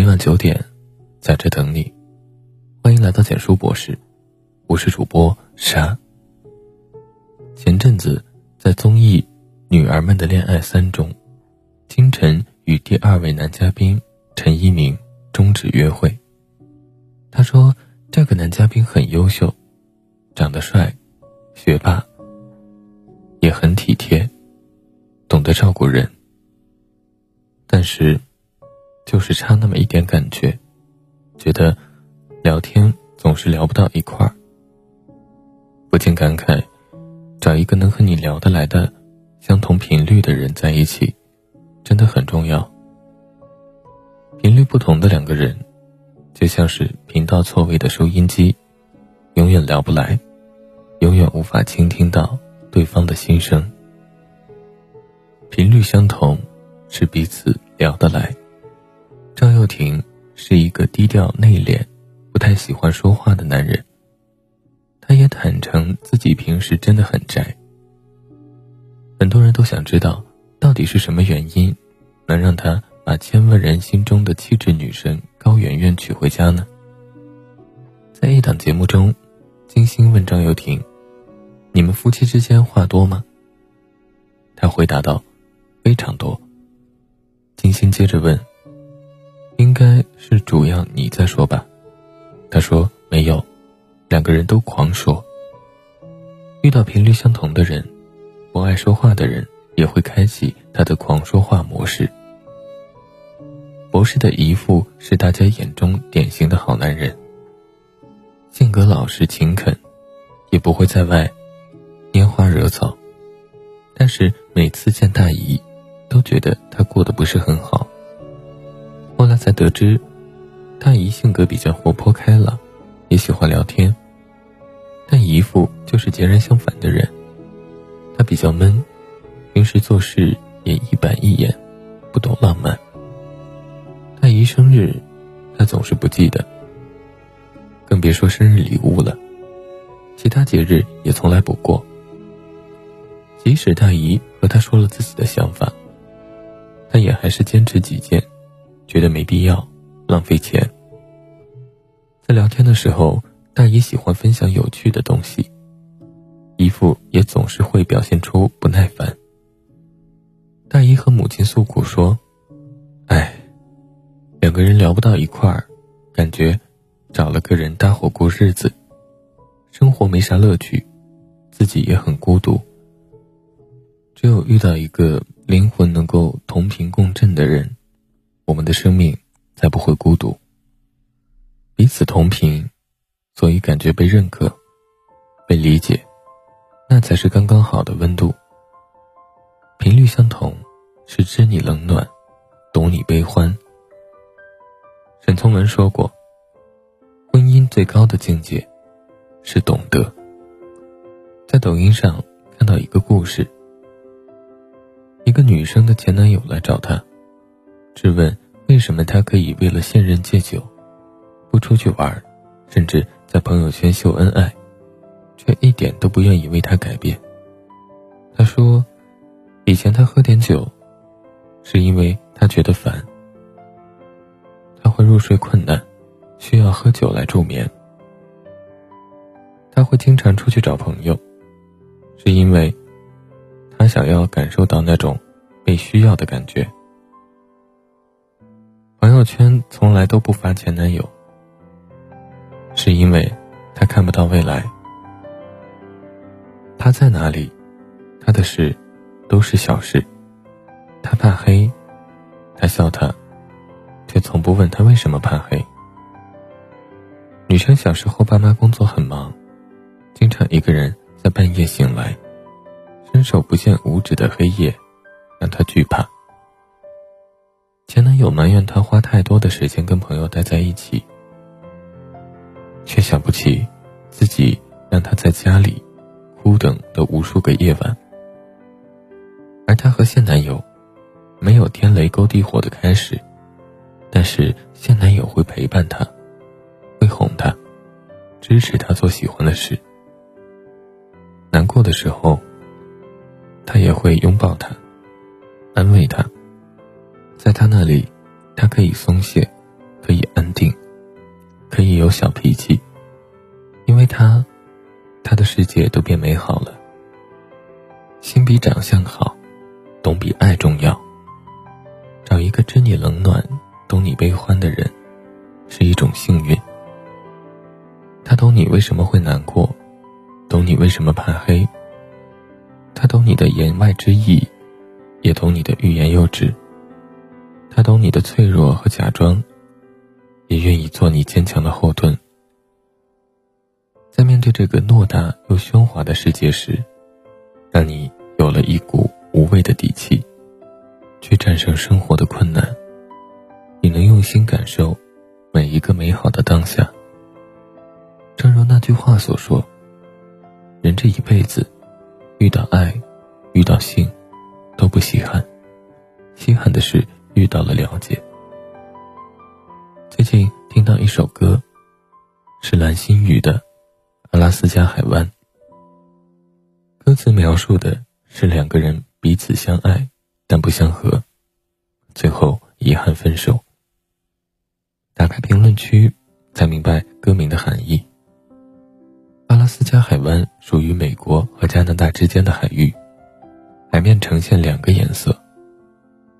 每晚九点，在这等你。欢迎来到简书博士，我是主播沙。前阵子在综艺《女儿们的恋爱三》中，金晨与第二位男嘉宾陈一鸣终止约会。他说：“这个男嘉宾很优秀，长得帅，学霸，也很体贴，懂得照顾人。但是，就是差那么一点感觉，觉得聊天总是聊不到一块儿。不禁感慨，找一个能和你聊得来的、相同频率的人在一起，真的很重要。频率不同的两个人。”就像是频道错位的收音机，永远聊不来，永远无法倾听到对方的心声。频率相同，是彼此聊得来。赵又廷是一个低调内敛、不太喜欢说话的男人，他也坦诚自己平时真的很宅。很多人都想知道，到底是什么原因，能让他。把千万人心中的气质女神高圆圆娶回家呢？在一档节目中，金星问张又廷：“你们夫妻之间话多吗？”他回答道：“非常多。”金星接着问：“应该是主要你在说吧？”他说：“没有，两个人都狂说。遇到频率相同的人，不爱说话的人也会开启他的狂说话模式。”博士的姨父是大家眼中典型的好男人，性格老实勤恳，也不会在外拈花惹草。但是每次见大姨，都觉得他过得不是很好。后来才得知，大姨性格比较活泼开朗，也喜欢聊天。但姨父就是截然相反的人，他比较闷，平时做事也一板一眼，不懂浪漫。大姨生日，他总是不记得，更别说生日礼物了。其他节日也从来不过。即使大姨和他说了自己的想法，他也还是坚持己见，觉得没必要浪费钱。在聊天的时候，大姨喜欢分享有趣的东西，姨父也总是会表现出不耐烦。大姨和母亲诉苦说。哎两个人聊不到一块儿，感觉找了个人搭伙过日子，生活没啥乐趣，自己也很孤独。只有遇到一个灵魂能够同频共振的人，我们的生命才不会孤独。彼此同频，所以感觉被认可、被理解，那才是刚刚好的温度。频率相同，是知你冷暖，懂你悲欢。沈从文说过：“婚姻最高的境界是懂得。”在抖音上看到一个故事，一个女生的前男友来找她，质问为什么他可以为了现任戒酒，不出去玩，甚至在朋友圈秀恩爱，却一点都不愿意为他改变。他说：“以前他喝点酒，是因为他觉得烦。”他会入睡困难，需要喝酒来助眠。他会经常出去找朋友，是因为他想要感受到那种被需要的感觉。朋友圈从来都不发前男友，是因为他看不到未来。他在哪里，他的事都是小事。他怕黑，他笑他。却从不问他为什么怕黑。女生小时候，爸妈工作很忙，经常一个人在半夜醒来，伸手不见五指的黑夜，让她惧怕。前男友埋怨她花太多的时间跟朋友待在一起，却想不起自己让她在家里哭等的无数个夜晚。而她和现男友，没有天雷勾地火的开始。但是现男友会陪伴她，会哄她，支持她做喜欢的事。难过的时候，他也会拥抱她，安慰她。在他那里，他可以松懈，可以安定，可以有小脾气，因为他，他的世界都变美好了。心比长相好，懂比爱重要。找一个知你冷暖、懂你悲欢的人，是一种幸运。他懂你为什么会难过，懂你为什么怕黑。他懂你的言外之意，也懂你的欲言又止。他懂你的脆弱和假装，也愿意做你坚强的后盾。在面对这个偌大又喧哗的世界时，让你有了一股无畏的底气，去战胜生活的困难。你能用心感受每一个美好的当下。正如那句话所说：“人这一辈子，遇到爱，遇到性，都不稀罕，稀罕的是。”遇到了了解。最近听到一首歌，是蓝心宇的《阿拉斯加海湾》。歌词描述的是两个人彼此相爱，但不相合，最后遗憾分手。打开评论区，才明白歌名的含义。阿拉斯加海湾属于美国和加拿大之间的海域，海面呈现两个颜色。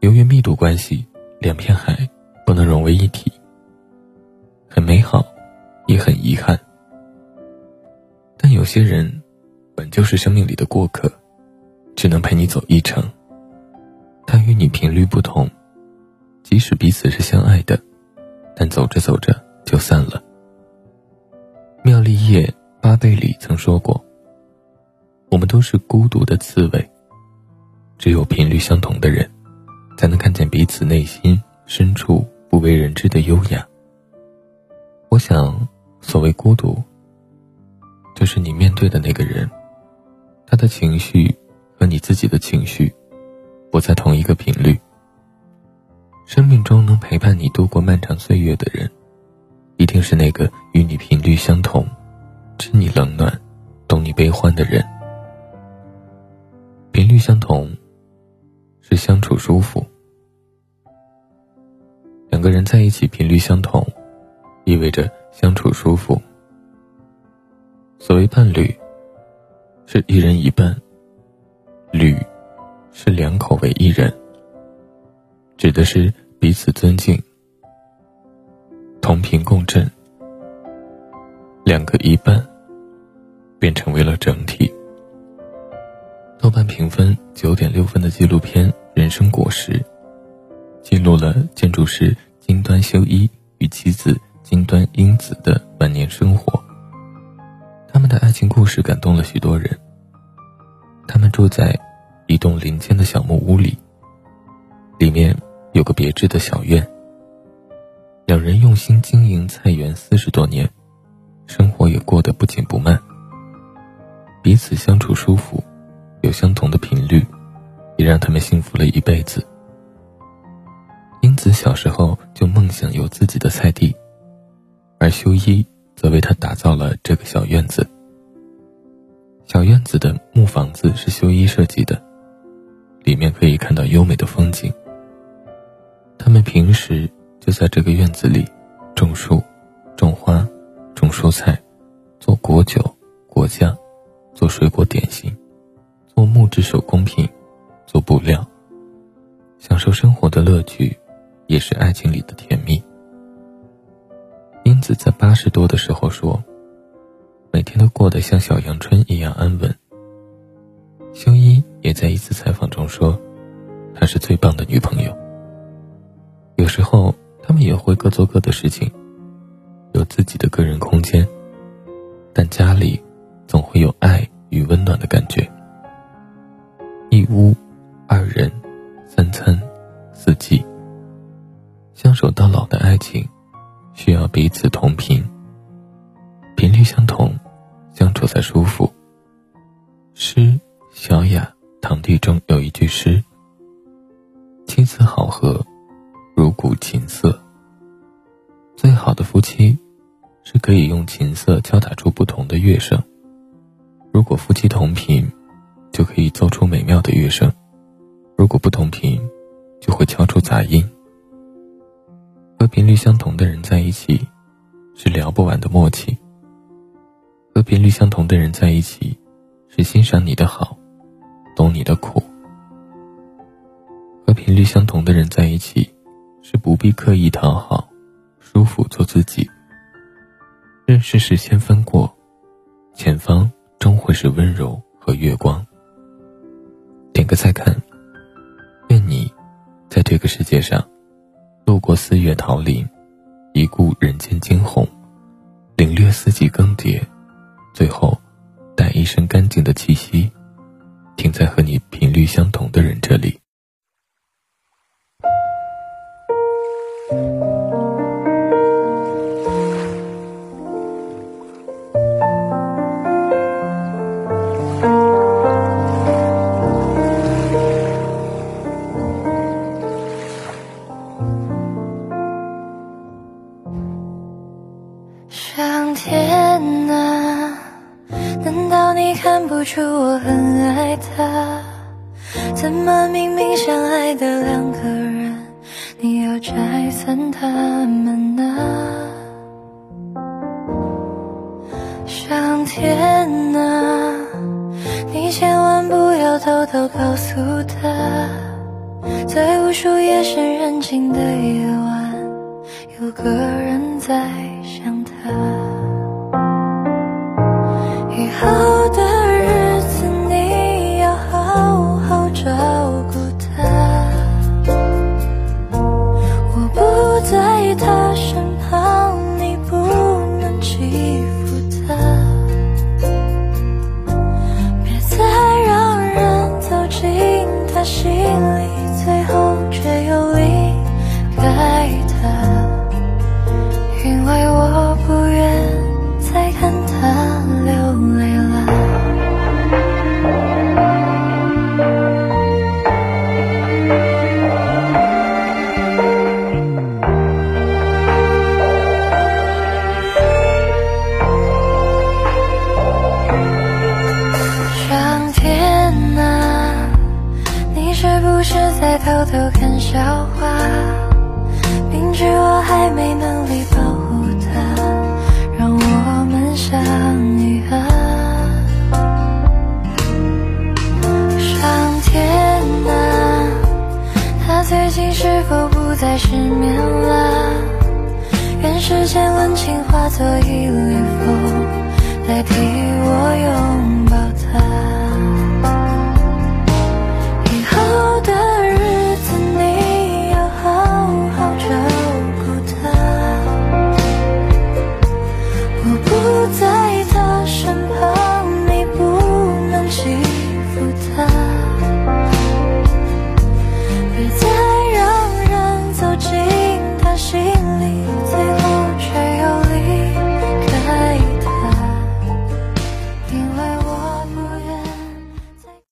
由于密度关系，两片海不能融为一体，很美好，也很遗憾。但有些人本就是生命里的过客，只能陪你走一程。他与你频率不同，即使彼此是相爱的，但走着走着就散了。妙丽叶·巴贝里曾说过：“我们都是孤独的刺猬，只有频率相同的人。”才能看见彼此内心深处不为人知的优雅。我想，所谓孤独，就是你面对的那个人，他的情绪和你自己的情绪不在同一个频率。生命中能陪伴你度过漫长岁月的人，一定是那个与你频率相同、知你冷暖、懂你悲欢的人。频率相同。是相处舒服，两个人在一起频率相同，意味着相处舒服。所谓伴侣，是一人一半；侣，是两口为一人，指的是彼此尊敬、同频共振，两个一半便成为了整体。豆瓣评分九点六分的纪录片《人生果实》，记录了建筑师金端修一与妻子金端英子的晚年生活。他们的爱情故事感动了许多人。他们住在一栋林间的小木屋里，里面有个别致的小院。两人用心经营菜园四十多年，生活也过得不紧不慢，彼此相处舒服。有相同的频率，也让他们幸福了一辈子。英子小时候就梦想有自己的菜地，而修一则为他打造了这个小院子。小院子的木房子是修一设计的，里面可以看到优美的风景。他们平时就在这个院子里种树、种花、种蔬菜，做果酒、果酱，做水果点心。做木质手工品，做布料，享受生活的乐趣，也是爱情里的甜蜜。英子在八十多的时候说：“每天都过得像小阳春一样安稳。”修一也在一次采访中说：“她是最棒的女朋友。”有时候他们也会各做各的事情，有自己的个人空间，但家里总会有爱与温暖的感觉。一屋，二人，三餐，四季。相守到老的爱情，需要彼此同频，频率相同，相处才舒服。诗小雅堂弟中有一句诗：“青丝好合，如古琴瑟。”最好的夫妻，是可以用琴瑟敲打出不同的乐声。如果夫妻同频。就可以奏出美妙的乐声，如果不同频，就会敲出杂音。和频率相同的人在一起，是聊不完的默契；和频率相同的人在一起，是欣赏你的好，懂你的苦；和频率相同的人在一起，是不必刻意讨好，舒服做自己。认识时先分过，前方终会是温柔和月光。点个再看，在这个世界上。路过四月桃林，一顾人间惊鸿，领略四季更迭，最后，带一身干净的气息，停在和你频率相同的人这里。上天啊，你千万不要偷偷告诉他，在无数夜深人静的夜晚，有个人在想他。以后的一缕风，代替我拥